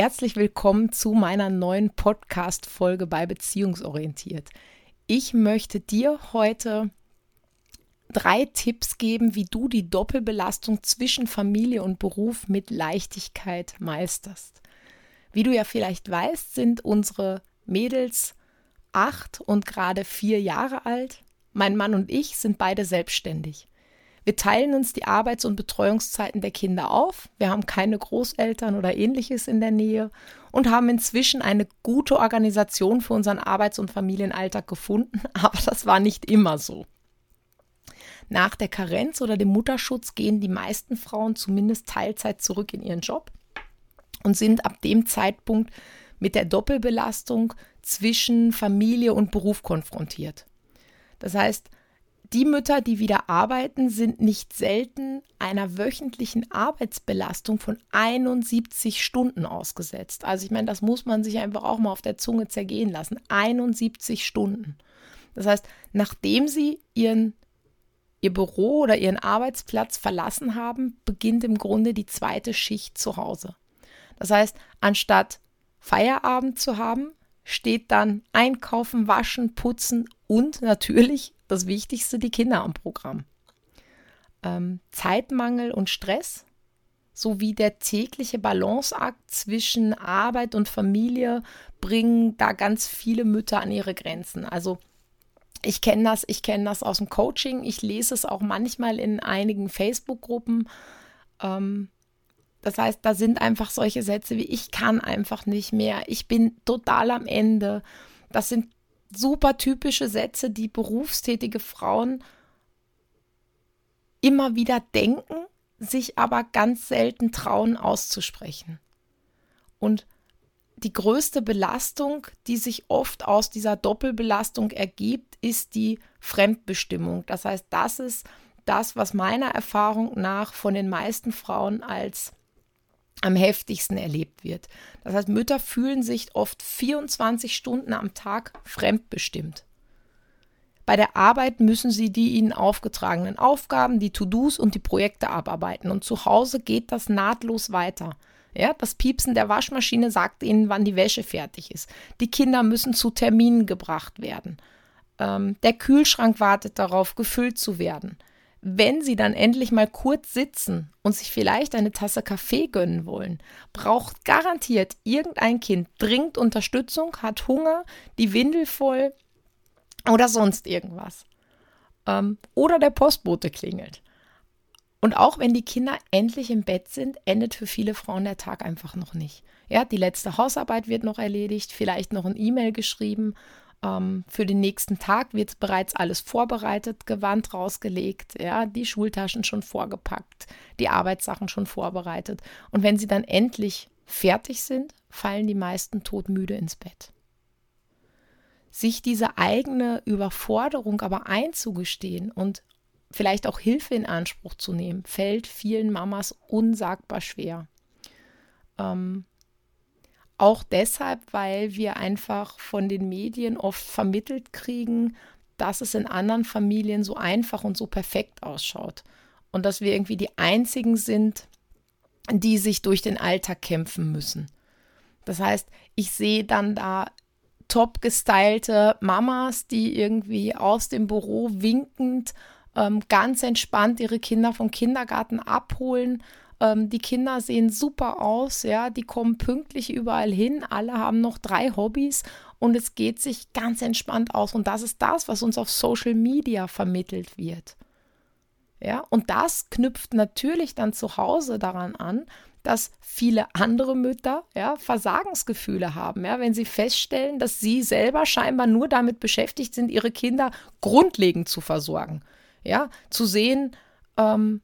Herzlich willkommen zu meiner neuen Podcast-Folge bei Beziehungsorientiert. Ich möchte dir heute drei Tipps geben, wie du die Doppelbelastung zwischen Familie und Beruf mit Leichtigkeit meisterst. Wie du ja vielleicht weißt, sind unsere Mädels acht und gerade vier Jahre alt. Mein Mann und ich sind beide selbstständig. Wir teilen uns die Arbeits- und Betreuungszeiten der Kinder auf. Wir haben keine Großeltern oder ähnliches in der Nähe und haben inzwischen eine gute Organisation für unseren Arbeits- und Familienalltag gefunden, aber das war nicht immer so. Nach der Karenz oder dem Mutterschutz gehen die meisten Frauen zumindest Teilzeit zurück in ihren Job und sind ab dem Zeitpunkt mit der Doppelbelastung zwischen Familie und Beruf konfrontiert. Das heißt, die Mütter, die wieder arbeiten, sind nicht selten einer wöchentlichen Arbeitsbelastung von 71 Stunden ausgesetzt. Also ich meine, das muss man sich einfach auch mal auf der Zunge zergehen lassen. 71 Stunden. Das heißt, nachdem sie ihren, ihr Büro oder ihren Arbeitsplatz verlassen haben, beginnt im Grunde die zweite Schicht zu Hause. Das heißt, anstatt Feierabend zu haben, steht dann Einkaufen, Waschen, Putzen und natürlich das Wichtigste, die Kinder am Programm. Ähm, Zeitmangel und Stress sowie der tägliche Balanceakt zwischen Arbeit und Familie bringen da ganz viele Mütter an ihre Grenzen. Also ich kenne das, ich kenne das aus dem Coaching, ich lese es auch manchmal in einigen Facebook-Gruppen. Ähm, das heißt, da sind einfach solche Sätze wie ich kann einfach nicht mehr, ich bin total am Ende. Das sind super typische Sätze, die berufstätige Frauen immer wieder denken, sich aber ganz selten trauen auszusprechen. Und die größte Belastung, die sich oft aus dieser Doppelbelastung ergibt, ist die Fremdbestimmung. Das heißt, das ist das, was meiner Erfahrung nach von den meisten Frauen als am heftigsten erlebt wird. Das heißt, Mütter fühlen sich oft 24 Stunden am Tag fremdbestimmt. Bei der Arbeit müssen sie die ihnen aufgetragenen Aufgaben, die To-Dos und die Projekte abarbeiten. Und zu Hause geht das nahtlos weiter. Ja, das Piepsen der Waschmaschine sagt ihnen, wann die Wäsche fertig ist. Die Kinder müssen zu Terminen gebracht werden. Ähm, der Kühlschrank wartet darauf, gefüllt zu werden wenn sie dann endlich mal kurz sitzen und sich vielleicht eine Tasse Kaffee gönnen wollen, braucht garantiert irgendein Kind dringend Unterstützung, hat Hunger, die Windel voll oder sonst irgendwas. Ähm, oder der Postbote klingelt. Und auch wenn die Kinder endlich im Bett sind, endet für viele Frauen der Tag einfach noch nicht. Ja, die letzte Hausarbeit wird noch erledigt, vielleicht noch ein E-Mail geschrieben ähm, für den nächsten Tag wird bereits alles vorbereitet, Gewand rausgelegt, ja, die Schultaschen schon vorgepackt, die Arbeitssachen schon vorbereitet. Und wenn sie dann endlich fertig sind, fallen die meisten todmüde ins Bett. Sich diese eigene Überforderung aber einzugestehen und vielleicht auch Hilfe in Anspruch zu nehmen, fällt vielen Mamas unsagbar schwer. Ähm, auch deshalb, weil wir einfach von den Medien oft vermittelt kriegen, dass es in anderen Familien so einfach und so perfekt ausschaut. Und dass wir irgendwie die Einzigen sind, die sich durch den Alltag kämpfen müssen. Das heißt, ich sehe dann da top gestylte Mamas, die irgendwie aus dem Büro winkend ähm, ganz entspannt ihre Kinder vom Kindergarten abholen ähm, die Kinder sehen super aus, ja, die kommen pünktlich überall hin, alle haben noch drei Hobbys und es geht sich ganz entspannt aus. Und das ist das, was uns auf Social Media vermittelt wird. Ja, und das knüpft natürlich dann zu Hause daran an, dass viele andere Mütter ja, Versagensgefühle haben, ja, wenn sie feststellen, dass sie selber scheinbar nur damit beschäftigt sind, ihre Kinder grundlegend zu versorgen. Ja, zu sehen, ähm,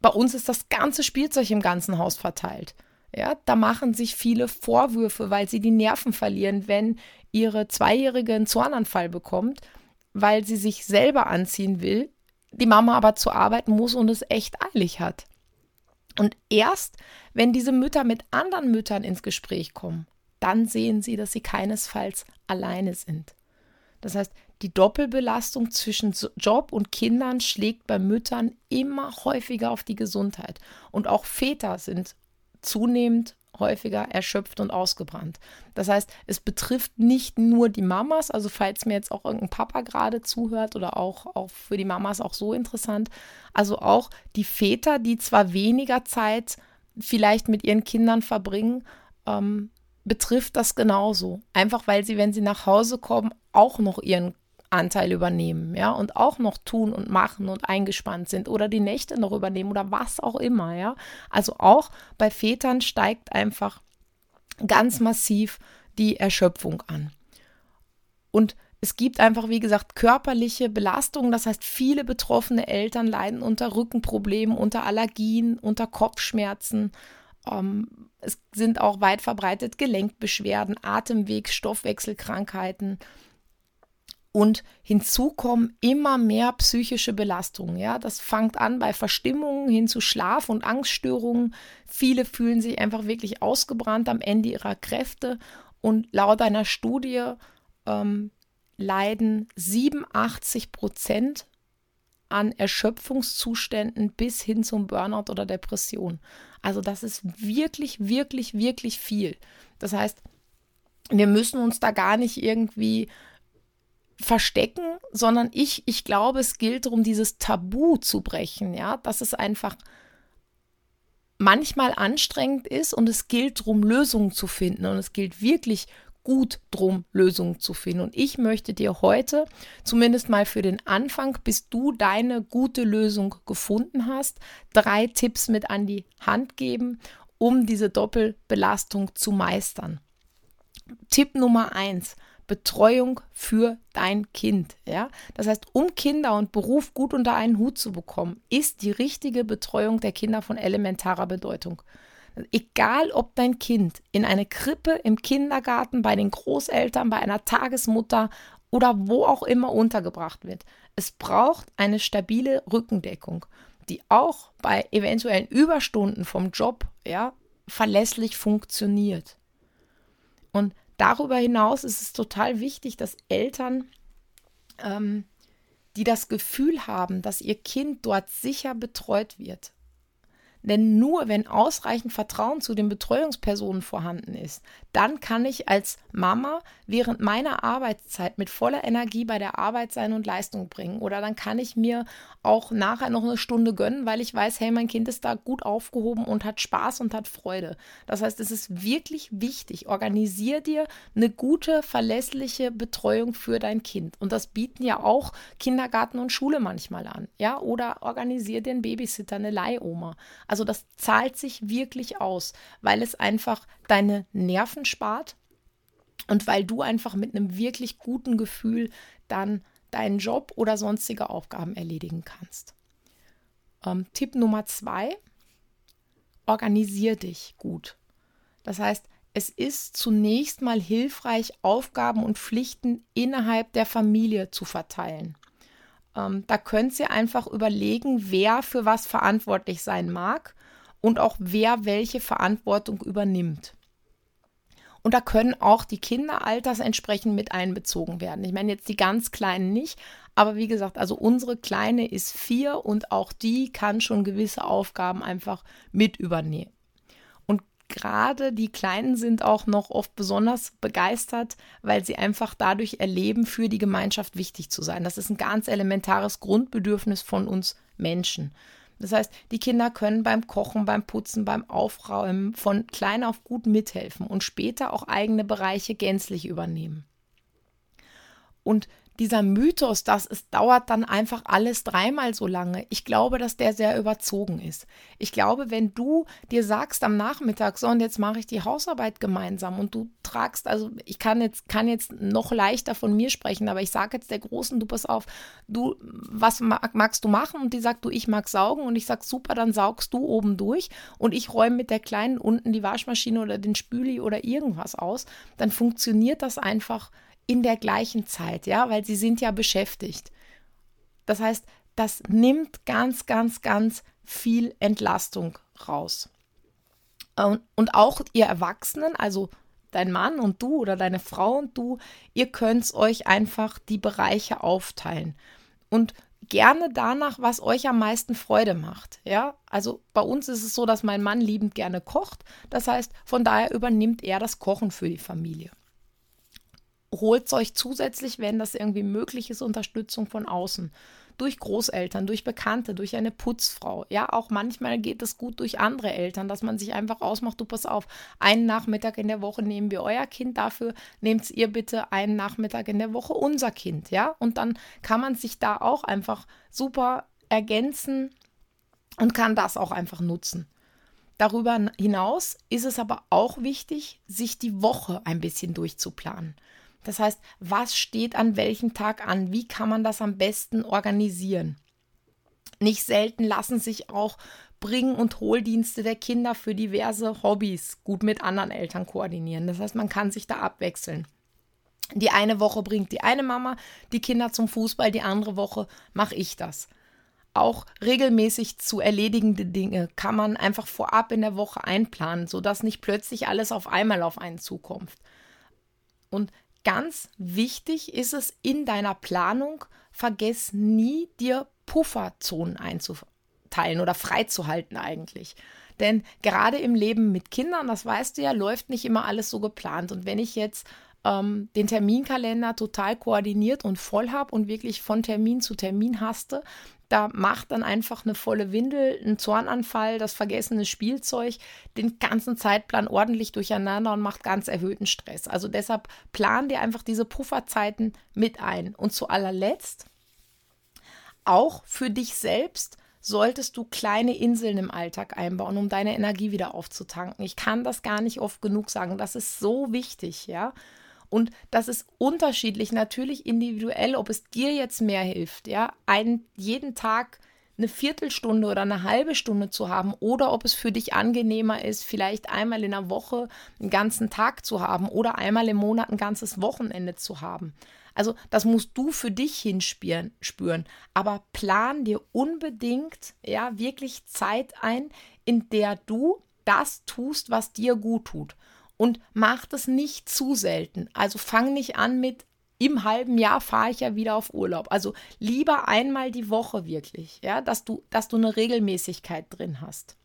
bei uns ist das ganze Spielzeug im ganzen Haus verteilt. Ja, da machen sich viele Vorwürfe, weil sie die Nerven verlieren, wenn ihre Zweijährige einen Zornanfall bekommt, weil sie sich selber anziehen will, die Mama aber zur Arbeit muss und es echt eilig hat. Und erst, wenn diese Mütter mit anderen Müttern ins Gespräch kommen, dann sehen sie, dass sie keinesfalls alleine sind. Das heißt, die Doppelbelastung zwischen Job und Kindern schlägt bei Müttern immer häufiger auf die Gesundheit. Und auch Väter sind zunehmend häufiger erschöpft und ausgebrannt. Das heißt, es betrifft nicht nur die Mamas, also falls mir jetzt auch irgendein Papa gerade zuhört oder auch, auch für die Mamas auch so interessant, also auch die Väter, die zwar weniger Zeit vielleicht mit ihren Kindern verbringen, ähm, betrifft das genauso. Einfach weil sie, wenn sie nach Hause kommen, auch noch ihren Anteil übernehmen, ja, und auch noch tun und machen und eingespannt sind oder die Nächte noch übernehmen oder was auch immer, ja. Also auch bei Vätern steigt einfach ganz massiv die Erschöpfung an. Und es gibt einfach, wie gesagt, körperliche Belastungen. Das heißt, viele betroffene Eltern leiden unter Rückenproblemen, unter Allergien, unter Kopfschmerzen. Ähm, es sind auch weit verbreitet Gelenkbeschwerden, Atemwegs-, Stoffwechselkrankheiten. Und hinzu kommen immer mehr psychische Belastungen. Ja, das fängt an bei Verstimmungen hin zu Schlaf- und Angststörungen. Viele fühlen sich einfach wirklich ausgebrannt am Ende ihrer Kräfte. Und laut einer Studie ähm, leiden 87 Prozent an Erschöpfungszuständen bis hin zum Burnout oder Depression. Also das ist wirklich, wirklich, wirklich viel. Das heißt, wir müssen uns da gar nicht irgendwie verstecken, sondern ich, ich glaube, es gilt darum, dieses Tabu zu brechen, ja, dass es einfach manchmal anstrengend ist und es gilt darum, Lösungen zu finden und es gilt wirklich gut drum, Lösungen zu finden. Und ich möchte dir heute, zumindest mal für den Anfang, bis du deine gute Lösung gefunden hast, drei Tipps mit an die Hand geben, um diese Doppelbelastung zu meistern. Tipp Nummer eins, Betreuung für dein Kind. Ja? Das heißt, um Kinder und Beruf gut unter einen Hut zu bekommen, ist die richtige Betreuung der Kinder von elementarer Bedeutung. Egal, ob dein Kind in eine Krippe, im Kindergarten, bei den Großeltern, bei einer Tagesmutter oder wo auch immer untergebracht wird. Es braucht eine stabile Rückendeckung, die auch bei eventuellen Überstunden vom Job ja, verlässlich funktioniert. Und darüber hinaus ist es total wichtig, dass Eltern, ähm, die das Gefühl haben, dass ihr Kind dort sicher betreut wird, denn nur wenn ausreichend Vertrauen zu den Betreuungspersonen vorhanden ist, dann kann ich als Mama während meiner Arbeitszeit mit voller Energie bei der Arbeit sein und Leistung bringen. Oder dann kann ich mir auch nachher noch eine Stunde gönnen, weil ich weiß, hey, mein Kind ist da gut aufgehoben und hat Spaß und hat Freude. Das heißt, es ist wirklich wichtig. Organisier dir eine gute, verlässliche Betreuung für dein Kind. Und das bieten ja auch Kindergarten und Schule manchmal an. Ja, oder organisier dir einen Babysitter, eine Leihoma. Also das zahlt sich wirklich aus, weil es einfach deine Nerven spart und weil du einfach mit einem wirklich guten Gefühl dann deinen Job oder sonstige Aufgaben erledigen kannst. Ähm, Tipp Nummer zwei, organisier dich gut. Das heißt, es ist zunächst mal hilfreich, Aufgaben und Pflichten innerhalb der Familie zu verteilen. Ähm, da könnt ihr einfach überlegen, wer für was verantwortlich sein mag und auch wer welche Verantwortung übernimmt. Und da können auch die Kinder altersentsprechend mit einbezogen werden. Ich meine jetzt die ganz Kleinen nicht, aber wie gesagt, also unsere Kleine ist vier und auch die kann schon gewisse Aufgaben einfach mit übernehmen gerade die Kleinen sind auch noch oft besonders begeistert, weil sie einfach dadurch erleben, für die Gemeinschaft wichtig zu sein. Das ist ein ganz elementares Grundbedürfnis von uns Menschen. Das heißt, die Kinder können beim Kochen, beim Putzen, beim Aufräumen von klein auf gut mithelfen und später auch eigene Bereiche gänzlich übernehmen. Und dieser Mythos, dass es dauert dann einfach alles dreimal so lange, ich glaube, dass der sehr überzogen ist. Ich glaube, wenn du dir sagst am Nachmittag, so und jetzt mache ich die Hausarbeit gemeinsam und du tragst, also ich kann jetzt, kann jetzt noch leichter von mir sprechen, aber ich sage jetzt der Großen, du pass auf, du, was mag, magst du machen? Und die sagt, du, ich mag saugen und ich sag, super, dann saugst du oben durch und ich räume mit der Kleinen unten die Waschmaschine oder den Spüli oder irgendwas aus, dann funktioniert das einfach in der gleichen Zeit, ja, weil sie sind ja beschäftigt. Das heißt, das nimmt ganz, ganz, ganz viel Entlastung raus. Und auch ihr Erwachsenen, also dein Mann und du oder deine Frau und du, ihr könnt euch einfach die Bereiche aufteilen. Und gerne danach, was euch am meisten Freude macht. Ja, also bei uns ist es so, dass mein Mann liebend gerne kocht. Das heißt, von daher übernimmt er das Kochen für die Familie holt euch zusätzlich, wenn das irgendwie möglich ist, Unterstützung von außen. Durch Großeltern, durch Bekannte, durch eine Putzfrau. Ja, auch manchmal geht es gut durch andere Eltern, dass man sich einfach ausmacht, du pass auf, einen Nachmittag in der Woche nehmen wir euer Kind, dafür nehmt ihr bitte einen Nachmittag in der Woche unser Kind, ja? Und dann kann man sich da auch einfach super ergänzen und kann das auch einfach nutzen. Darüber hinaus ist es aber auch wichtig, sich die Woche ein bisschen durchzuplanen. Das heißt, was steht an welchem Tag an? Wie kann man das am besten organisieren? Nicht selten lassen sich auch Bring- und Hohldienste der Kinder für diverse Hobbys gut mit anderen Eltern koordinieren. Das heißt, man kann sich da abwechseln. Die eine Woche bringt die eine Mama die Kinder zum Fußball, die andere Woche mache ich das. Auch regelmäßig zu erledigende Dinge kann man einfach vorab in der Woche einplanen, sodass nicht plötzlich alles auf einmal auf einen zukommt. Und ganz wichtig ist es in deiner Planung, vergiss nie, dir Pufferzonen einzuteilen oder freizuhalten eigentlich. Denn gerade im Leben mit Kindern, das weißt du ja, läuft nicht immer alles so geplant. Und wenn ich jetzt ähm, den Terminkalender total koordiniert und voll habe und wirklich von Termin zu Termin haste, da macht dann einfach eine volle Windel, ein Zornanfall, das vergessene Spielzeug den ganzen Zeitplan ordentlich durcheinander und macht ganz erhöhten Stress. Also deshalb plan dir einfach diese Pufferzeiten mit ein. Und zu allerletzt, auch für dich selbst solltest du kleine Inseln im Alltag einbauen, um deine Energie wieder aufzutanken. Ich kann das gar nicht oft genug sagen. Das ist so wichtig, ja. Und das ist unterschiedlich, natürlich individuell, ob es dir jetzt mehr hilft, ja, einen, jeden Tag eine Viertelstunde oder eine halbe Stunde zu haben oder ob es für dich angenehmer ist, vielleicht einmal in der Woche einen ganzen Tag zu haben oder einmal im Monat ein ganzes Wochenende zu haben. Also das musst du für dich hinspüren, spüren. Aber plan dir unbedingt ja wirklich Zeit ein, in der du das tust, was dir gut tut und mach das nicht zu selten. Also fang nicht an mit im halben Jahr fahre ich ja wieder auf Urlaub. Also lieber einmal die Woche wirklich, ja, dass du, dass du eine Regelmäßigkeit drin hast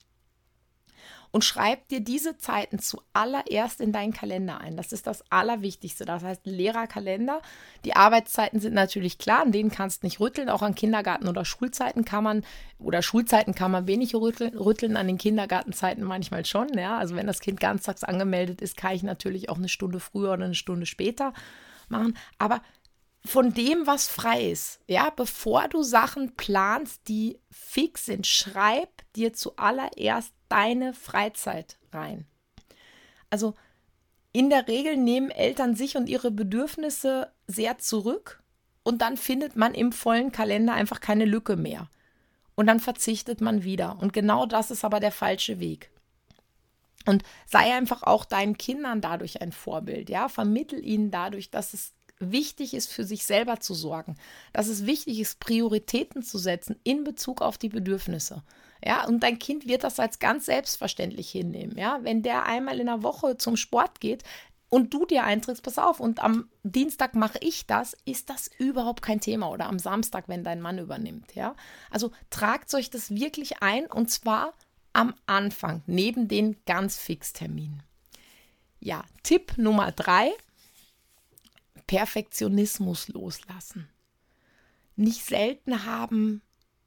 und schreib dir diese Zeiten zuallererst in deinen Kalender ein. Das ist das Allerwichtigste. Das heißt, Lehrerkalender. Die Arbeitszeiten sind natürlich klar, an denen kannst du nicht rütteln. Auch an Kindergarten- oder Schulzeiten kann man, oder Schulzeiten kann man wenig rütteln, rütteln an den Kindergartenzeiten manchmal schon. Ja? Also wenn das Kind ganztags angemeldet ist, kann ich natürlich auch eine Stunde früher oder eine Stunde später machen. Aber von dem, was frei ist. Ja, bevor du Sachen planst, die fix sind, schreib dir zuallererst deine Freizeit rein. Also in der Regel nehmen Eltern sich und ihre Bedürfnisse sehr zurück und dann findet man im vollen Kalender einfach keine Lücke mehr. Und dann verzichtet man wieder. Und genau das ist aber der falsche Weg. Und sei einfach auch deinen Kindern dadurch ein Vorbild, ja, vermittel ihnen dadurch, dass es wichtig ist, für sich selber zu sorgen, dass es wichtig ist, Prioritäten zu setzen in Bezug auf die Bedürfnisse. Ja, und dein Kind wird das als ganz selbstverständlich hinnehmen. Ja, wenn der einmal in der Woche zum Sport geht, und du dir einträgst, pass auf, und am Dienstag mache ich das, ist das überhaupt kein Thema. Oder am Samstag, wenn dein Mann übernimmt, ja. Also tragt euch das wirklich ein und zwar am Anfang, neben den ganz Fixterminen. Ja, Tipp Nummer drei: Perfektionismus loslassen. Nicht selten haben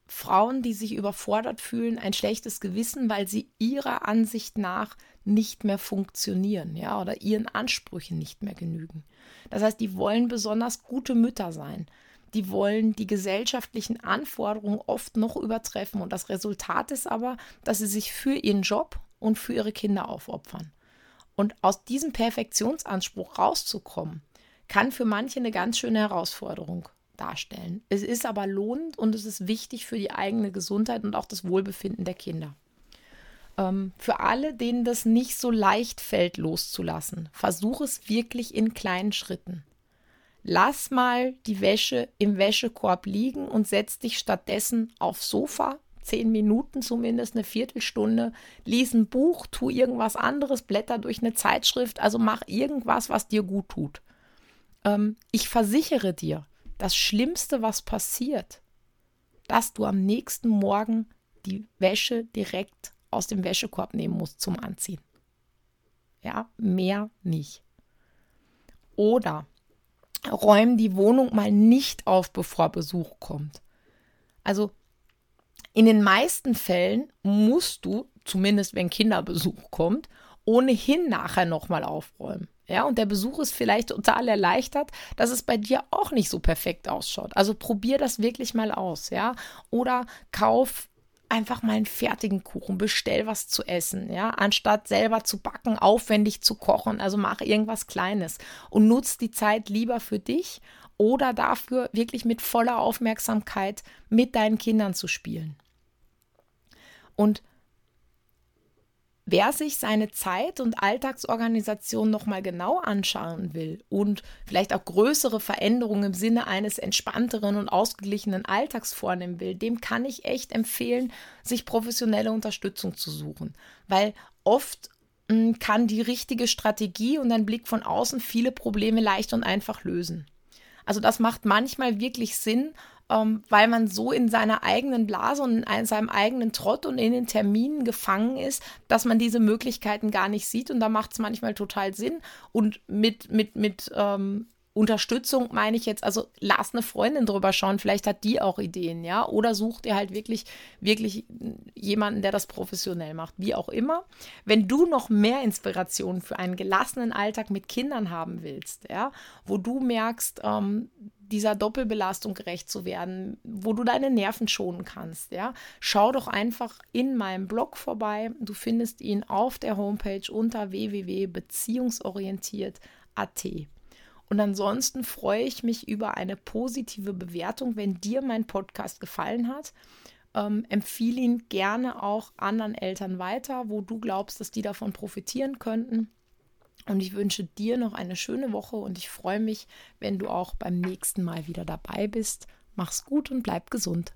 Frauen, die sich überfordert fühlen, ein schlechtes Gewissen, weil sie ihrer Ansicht nach nicht mehr funktionieren, ja, oder ihren Ansprüchen nicht mehr genügen. Das heißt, die wollen besonders gute Mütter sein. Die wollen die gesellschaftlichen Anforderungen oft noch übertreffen. Und das Resultat ist aber, dass sie sich für ihren Job und für ihre Kinder aufopfern. Und aus diesem Perfektionsanspruch rauszukommen, kann für manche eine ganz schöne Herausforderung darstellen. Es ist aber lohnend und es ist wichtig für die eigene Gesundheit und auch das Wohlbefinden der Kinder. Ähm, für alle, denen das nicht so leicht fällt, loszulassen, versuch es wirklich in kleinen Schritten. Lass mal die Wäsche im Wäschekorb liegen und setz dich stattdessen aufs Sofa, zehn Minuten zumindest, eine Viertelstunde, lies ein Buch, tu irgendwas anderes, blätter durch eine Zeitschrift, also mach irgendwas, was dir gut tut. Ähm, ich versichere dir, das Schlimmste, was passiert, dass du am nächsten Morgen die Wäsche direkt aus dem Wäschekorb nehmen musst zum Anziehen. Ja, mehr nicht. Oder räum die Wohnung mal nicht auf, bevor Besuch kommt. Also in den meisten Fällen musst du, zumindest wenn Kinderbesuch kommt, ohnehin nachher nochmal aufräumen. Ja, und der Besuch ist vielleicht total erleichtert, dass es bei dir auch nicht so perfekt ausschaut. Also probier das wirklich mal aus, ja. Oder kauf einfach mal einen fertigen Kuchen, bestell was zu essen, ja, anstatt selber zu backen, aufwendig zu kochen. Also mach irgendwas Kleines und nutz die Zeit lieber für dich oder dafür wirklich mit voller Aufmerksamkeit mit deinen Kindern zu spielen. Und Wer sich seine Zeit und Alltagsorganisation nochmal genau anschauen will und vielleicht auch größere Veränderungen im Sinne eines entspannteren und ausgeglichenen Alltags vornehmen will, dem kann ich echt empfehlen, sich professionelle Unterstützung zu suchen. Weil oft hm, kann die richtige Strategie und ein Blick von außen viele Probleme leicht und einfach lösen. Also das macht manchmal wirklich Sinn, ähm, weil man so in seiner eigenen Blase und in seinem eigenen Trott und in den Terminen gefangen ist, dass man diese Möglichkeiten gar nicht sieht. Und da macht es manchmal total Sinn. Und mit, mit, mit ähm, Unterstützung meine ich jetzt, also lass eine Freundin drüber schauen, vielleicht hat die auch Ideen, ja, oder such dir halt wirklich, wirklich jemanden, der das professionell macht, wie auch immer. Wenn du noch mehr Inspiration für einen gelassenen Alltag mit Kindern haben willst, ja, wo du merkst, ähm, dieser Doppelbelastung gerecht zu werden, wo du deine Nerven schonen kannst, ja, schau doch einfach in meinem Blog vorbei. Du findest ihn auf der Homepage unter www.beziehungsorientiert.at. Und ansonsten freue ich mich über eine positive Bewertung, wenn dir mein Podcast gefallen hat. Ähm, empfehle ihn gerne auch anderen Eltern weiter, wo du glaubst, dass die davon profitieren könnten. Und ich wünsche dir noch eine schöne Woche und ich freue mich, wenn du auch beim nächsten Mal wieder dabei bist. Mach's gut und bleib gesund.